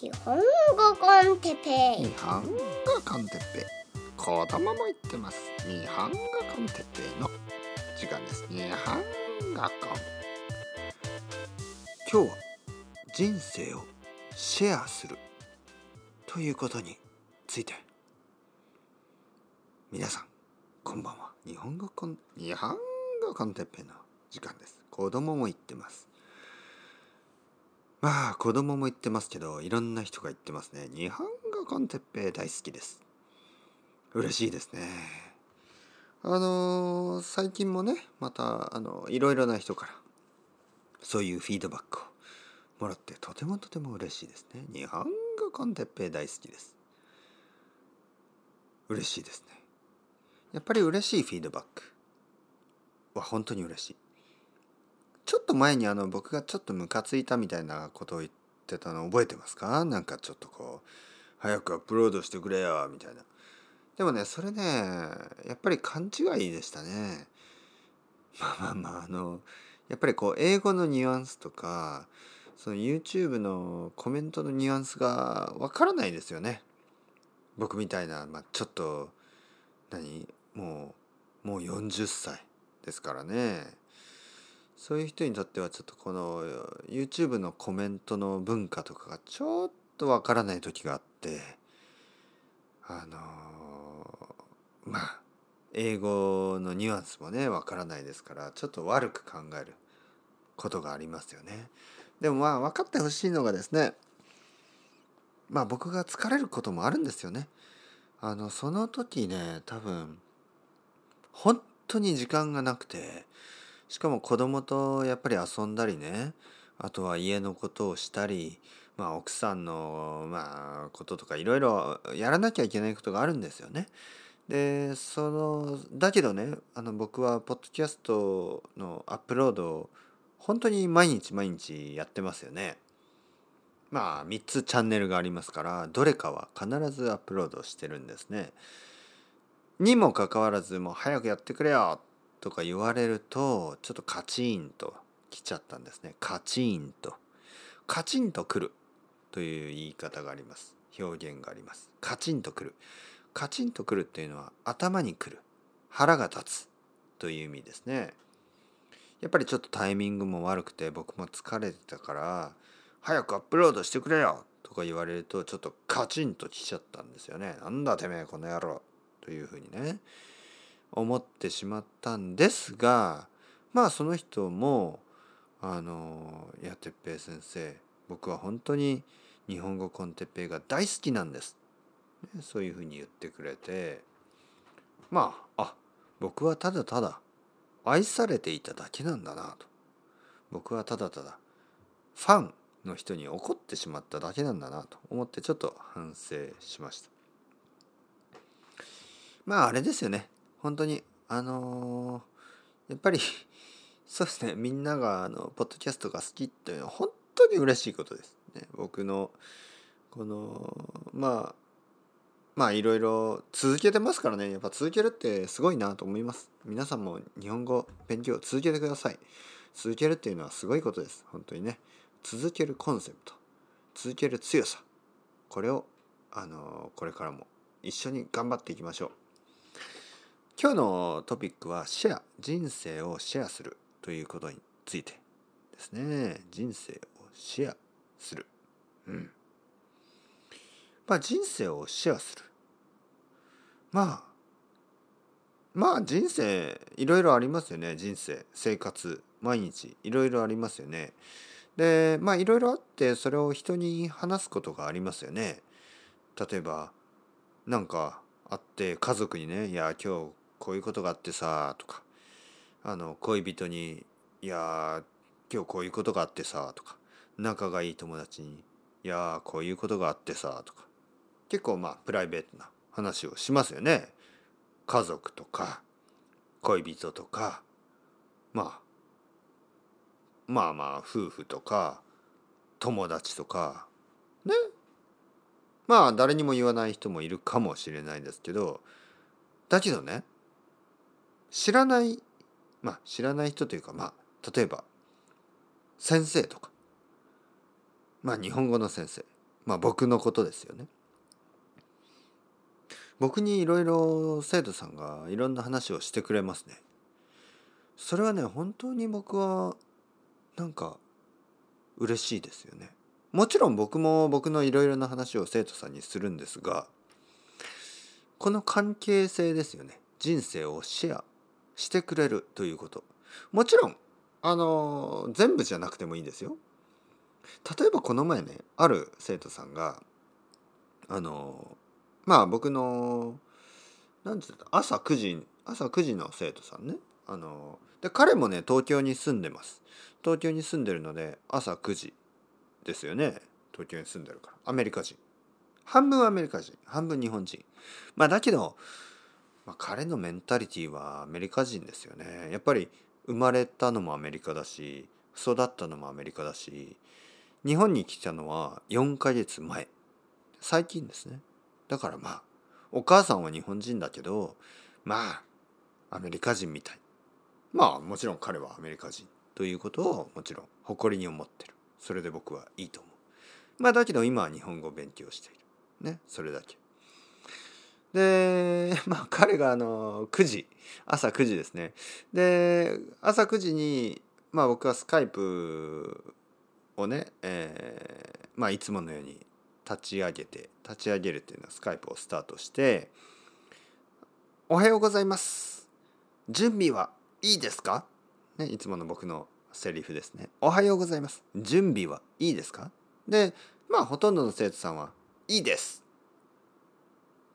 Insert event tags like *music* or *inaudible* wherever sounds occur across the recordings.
日本語 con Teppei。日本語 con Teppei。子供も言ってます。日本語 con Teppei の時間です。日本語 con。今日は人生をシェアするということについて。皆さんこんばんは。日本語 con。日本語 con Teppei の時間です。子供も言ってます。まあ子供も言ってますけどいろんな人が言ってますね。日本語コンテッペ大好きです。嬉しいですね。あのー最近もねまたあのいろいろな人からそういうフィードバックをもらってとてもとても嬉しいですね。日本語コンテッペ大好きです。嬉しいですね。やっぱり嬉しいフィードバックは本当に嬉しい。ちょっと前にあの僕がちょっとムカついたみたいなことを言ってたの覚えてますか？なんかちょっとこう早くアップロードしてくれよみたいな。でもねそれねやっぱり勘違いでしたね。まあまあまああのやっぱりこう英語のニュアンスとかその YouTube のコメントのニュアンスがわからないですよね。僕みたいな、まあ、ちょっと何？もうもう40歳ですからね。そういう人にとってはちょっとこの YouTube のコメントの文化とかがちょっとわからない時があってあのまあ英語のニュアンスもねわからないですからちょっと悪く考えることがありますよね。でもまあ分かってほしいのがですねまあ僕が疲れることもあるんですよね。あのその時ね多分本当に時間がなくてしかも子供とやっぱり遊んだりねあとは家のことをしたり、まあ、奥さんの、まあ、こととかいろいろやらなきゃいけないことがあるんですよね。でそのだけどねあの僕はポッドキャストのアップロードを本当に毎日毎日やってますよね。まあ3つチャンネルがありますからどれかは必ずアップロードしてるんですね。にもかかわらずもう早くやってくれよとか言われるとちょっとカチンと来ちゃったんですね。カチンと。カチンとくるという言い方があります。表現があります。カチンとくる。カチンとくるっていうのは頭にくる。腹が立つという意味ですね。やっぱりちょっとタイミングも悪くて僕も疲れてたから早くアップロードしてくれよとか言われるとちょっとカチンときちゃったんですよね。なんだてめえこの野郎というふうにね思ってしまったんですがまあその人もあの「いやてっぺい先生僕は本当に日本語コンテッペイが大好きなんです」ねそういうふうに言ってくれてまああ僕はただただ愛されていただけなんだなと。僕はただただファンの人に怒ってしまっただけなんだなと思ってちょっと反省しました。まああれですよね。本当にあのーやっぱり *laughs* そうですねみんながあのポッドキャストが好きっていうのは本当に嬉しいことです、ね、僕のこのまあまあいろいろ続けてますからね。やっぱ続けるってすごいなと思います。皆さんも日本語勉強続けてください。続けるっていうのはすごいことです。本当にね。続けるコンセプト。続ける強さ。これをあのこれからも一緒に頑張っていきましょう。今日のトピックはシェア人生をシェアするということについてですね。人生をシェアする。うん。まあ人生をシェアする。まあまあ人生いろいろありますよね。人生生活毎日いろいろありますよね。でまあいろいろあってそれを人に話すことがありますよね。例えばなんかあって家族にね「いや今日こういうことがあってさ」とか。あの恋人に「いや今日こういうことがあってさ」とか。仲がいい友達に「いやこういうことがあってさ」とか。結構まあプライベートな話をしますよね。家族とか恋人とか。まあ。まあまあ夫婦とか友達とか。ね。まあ誰にも言わない人もいるかもしれないんですけどだけどね知らないまあ知らない人というかまあ例えば先生とかまあ日本語の先生まあ僕のことですよね。僕にいろいろ生徒さんがいろんな話をしてくれますね。それはね本当に僕はなんか嬉しいですよね。もちろん僕も僕のいろいろな話を生徒さんにするんですがこの関係性ですよね人生をシェアしてくれるということ。もちろんあの全部じゃなくてもいいんですよ。例えばこの前ねある生徒さんがあのまあ僕の何て言った朝9時朝9時の生徒さんね。あので彼もね東京に住んでます。東京に住んでるので朝9時ですよね。東京に住んでるから。アメリカ人。半分アメリカ人。半分日本人。まあだけど、まあ、彼のメンタリティはアメリカ人ですよね。やっぱり生まれたのもアメリカだし育ったのもアメリカだし日本に来たのは4ヶ月前。最近ですね。だからまあお母さんは日本人だけどまあアメリカ人みたい。まあもちろん彼はアメリカ人。ということをもちろん誇りに思ってる。それで僕はいいと思う。まあだけど今は日本語を勉強している。ね。それだけ。でまあ彼があの9時朝9時ですねで朝9時にまあ僕はスカイプをね、えー、まあいつものように立ち上げて立ち上げるっていうのはスカイプをスタートして「おはようございます準備はいいですか?」ねいつもの僕のセリフですね「おはようございます準備はいいですか?」でまあほとんどの生徒さんは「いいです」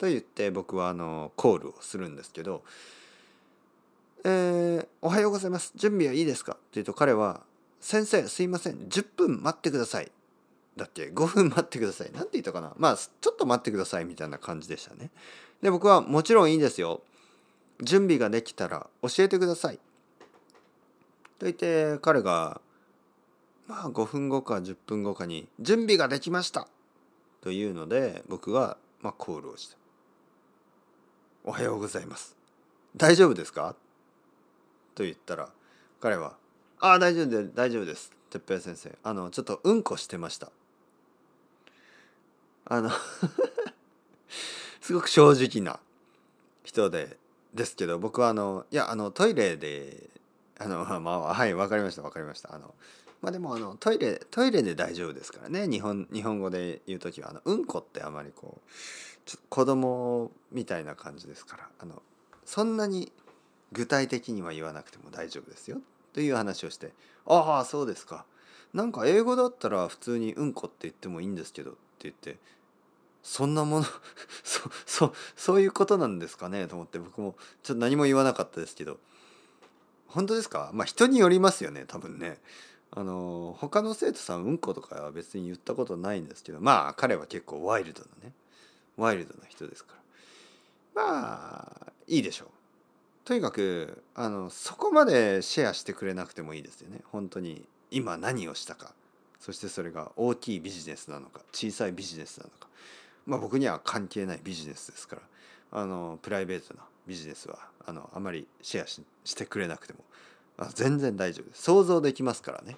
と言って僕はあのコールをするんですけど「えー、おはようございます。準備はいいですか?」って言うと彼は先生すいません。10分待ってください。だっけ5分待ってください。何て言ったかな？まあちょっと待ってください。みたいな感じでしたね。で僕はもちろんいいですよ。準備ができたら教えてください。と言って彼がまあ5分後か10分後かに準備ができました。というので僕はまあコールをした。おはようございます。大丈夫ですか？と言ったら彼はああ大丈夫で大丈夫です。哲平先生あのちょっとうんこしてました。あの *laughs* すごく正直な人でですけど僕はあのいやあのトイレであのまあはい分かりました分かりました。あのまあでもあのトイレトイレで大丈夫ですからね。日本日本語で言う時はあのうんこってあまりこうちょ子供みたいな感じですからあのそんなに具体的には言わなくても大丈夫ですよという話をして「ああそうですか。なんか英語だったら普通にうんこって言ってもいいんですけど」って言ってそんなもの *laughs* そそそういうことなんですかねと思って僕もちょっと何も言わなかったですけど本当ですか？まあ人によりますよね多分ね。あの他の生徒さんうんことかは別に言ったことないんですけどまあ彼は結構ワイルドなね。ワイルドな人ですから。まあいいでしょう。とにかくあのそこまでシェアしてくれなくてもいいですよね。本当に今何をしたか。そしてそれが大きいビジネスなのか小さいビジネスなのか。まあ僕には関係ないビジネスですから。あのプライベートなビジネスはあのあまりシェアしてくれなくてもあ全然大丈夫です。想像できますからね。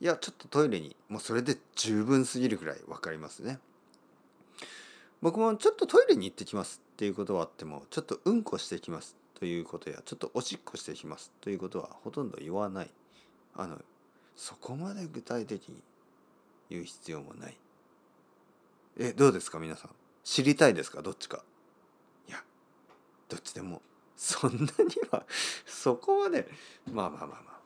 いやちょっとトイレにもうそれで十分すぎるぐらい分かりますね。僕もちょっとトイレに行ってきますっていうことはあってもちょっとうんこしてきますということやちょっとおしっこしてきますということはほとんど言わない。あのそこまで具体的に言う必要もない。えどうですか皆さん？知りたいですかどっちか？*laughs* いやどっちでもそんなにはそこまでまあまあまあまあ。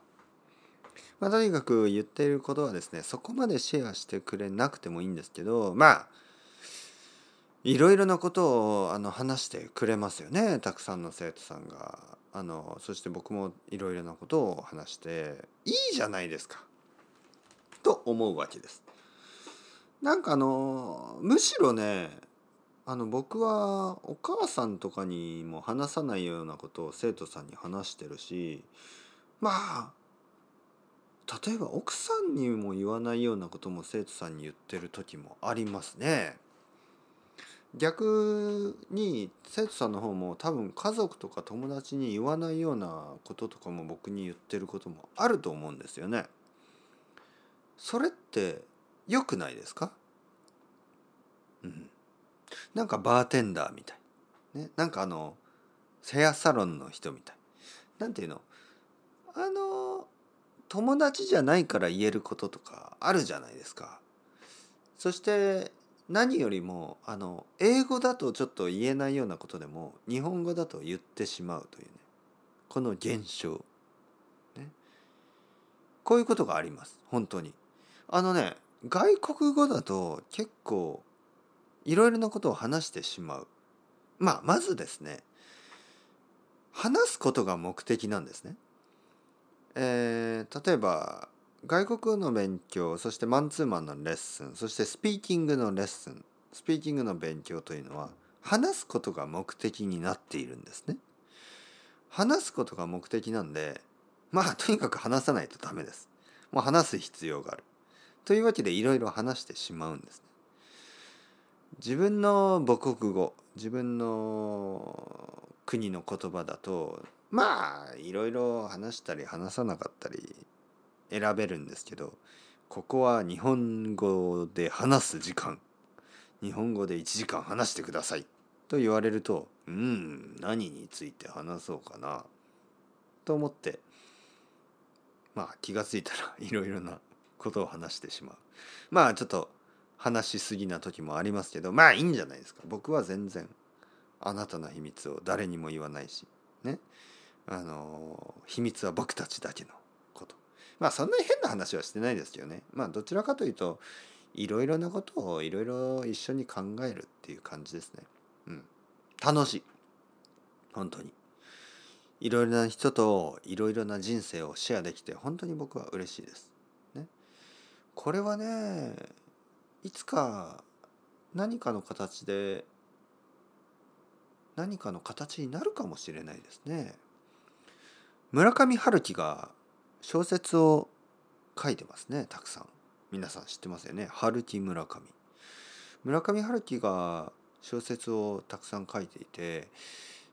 まあとにかく言っていることはですねそこまでシェアしてくれなくてもいいんですけどまあいろいろなことをあの話してくれますよねたくさんの生徒さんがあのそして僕もいろいろなことを話していいじゃないですかと思うわけです。なんかあのむしろねあの僕はお母さんとかにも話さないようなことを生徒さんに話してるしまあ例えば奥さんにも言わないようなことも生徒さんに言ってる時もありますね。逆に生徒さんの方も多分家族とか友達に言わないようなこととかも僕に言ってることもあると思うんですよね。それって良くないですか？うん、なんかバーテンダーみたい、ね、なんかあのヘアサロンの人みたい。なんていうの？あの友達じゃないから言えることとかあるじゃないですか。そして何よりもあの英語だとちょっと言えないようなことでも日本語だと言ってしまうというねこの現象、ね、こういうことがあります。本当に。あのね外国語だと結構いろいろなことを話してしまう。まあまずですね話すことが目的なんですね。えー、例えば外国の勉強そしてマンツーマンのレッスンそしてスピーキングのレッスンスピーキングの勉強というのは話すことが目的になっているんですね。話すことが目的なんでまあとにかく話さないとダメです。もう話す必要がある。というわけでいろいろ話してしまうんです、ね。自分の母国語自分の国の言葉だとまあいろいろ話したり話さなかったり選べるんですけどここは日本語で話す時間。日本語で1時間話してください。と言われるとうん何について話そうかな。と思ってまあ気が付いたら *laughs* いろいろなことを話してしまう。まあちょっと話しすぎな時もありますけどまあいいんじゃないですか。僕は全然あなたの秘密を誰にも言わないしね。あの秘密は僕たちだけのまあそんなに変な話はしてないですけどね。まあどちらかというといろいろなことをいろいろ一緒に考えるっていう感じですね。うん。楽しい。本当に。いろいろな人といろいろな人生をシェアできて本当に僕は嬉しいです。ね、これはねいつか何かの形で何かの形になるかもしれないですね。村上春樹が小説を書いてますねたくさん。皆さん知ってますよね春樹村上。村上春樹が小説をたくさん書いていて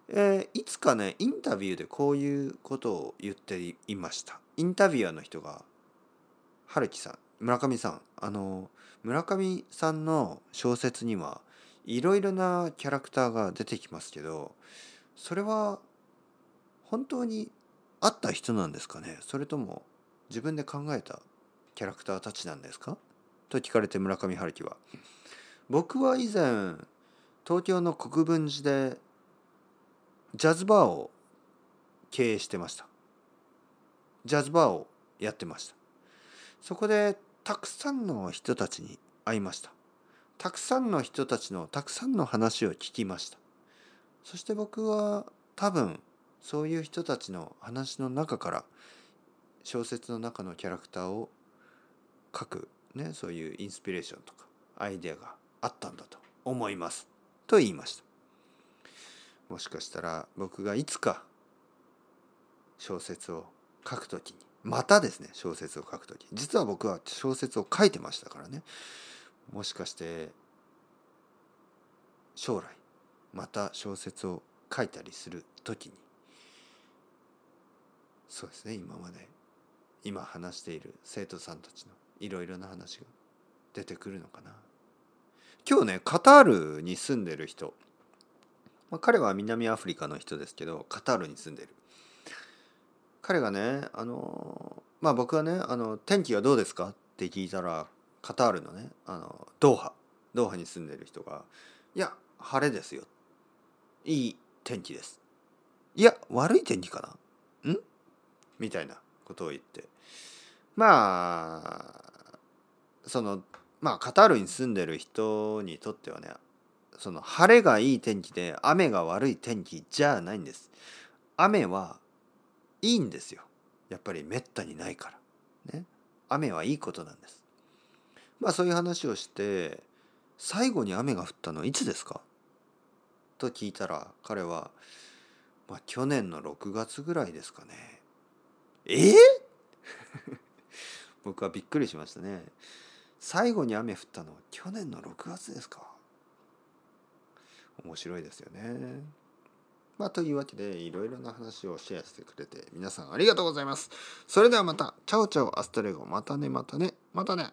えー、いつかねインタビューでこういうことを言っていましたインタビュアーの人が春樹さん村上さんあの村上さんの小説にはいろいろなキャラクターが出てきますけどそれは本当にあった人なんですかね？それとも自分で考えたキャラクターたちなんですか？と聞かれて村上春樹は。僕は以前東京の国分寺でジャズバーを経営してました。ジャズバーをやってました。そこでたくさんの人たちに会いました。たくさんの人たちのたくさんの話を聞きました。そして僕は多分そういう人たちの話の中から小説の中のキャラクターを書くねそういうインスピレーションとかアイデアがあったんだと思います。と言いました。もしかしたら僕がいつか小説を書くときにまたですね小説を書くとき実は僕は小説を書いてましたからね。もしかして将来また小説を書いたりするときにそうですね今まで。今話している生徒さんたちのいろいろな話が出てくるのかな。今日ねカタールに住んでる人。まあ、彼は南アフリカの人ですけどカタールに住んでる。彼がねあのまあ僕はねあの天気はどうですかって聞いたらカタールのねあのドーハ。ドーハに住んでる人が「いや晴れですよ。いい天気です」いや悪い天気かな。ん？みたいなことを言ってまあそのまあカタールに住んでる人にとってはねその晴れがいい天気で雨が悪い天気じゃないんです。雨はいいんですよ。やっぱりめったにないから。ね。雨はいいことなんです。まあそういう話をして最後に雨が降ったのいつですか？と聞いたら彼は、まあ、去年の6月ぐらいですかね。え？ー、*laughs* 僕はびっくりしましたね。最後に雨降ったのは去年の6月ですか面白いですよね。まあ、というわけでいろいろな話をシェアしてくれて皆さんありがとうございます。それではまた。チャオチャオアストレゴ。またねまたねまたね。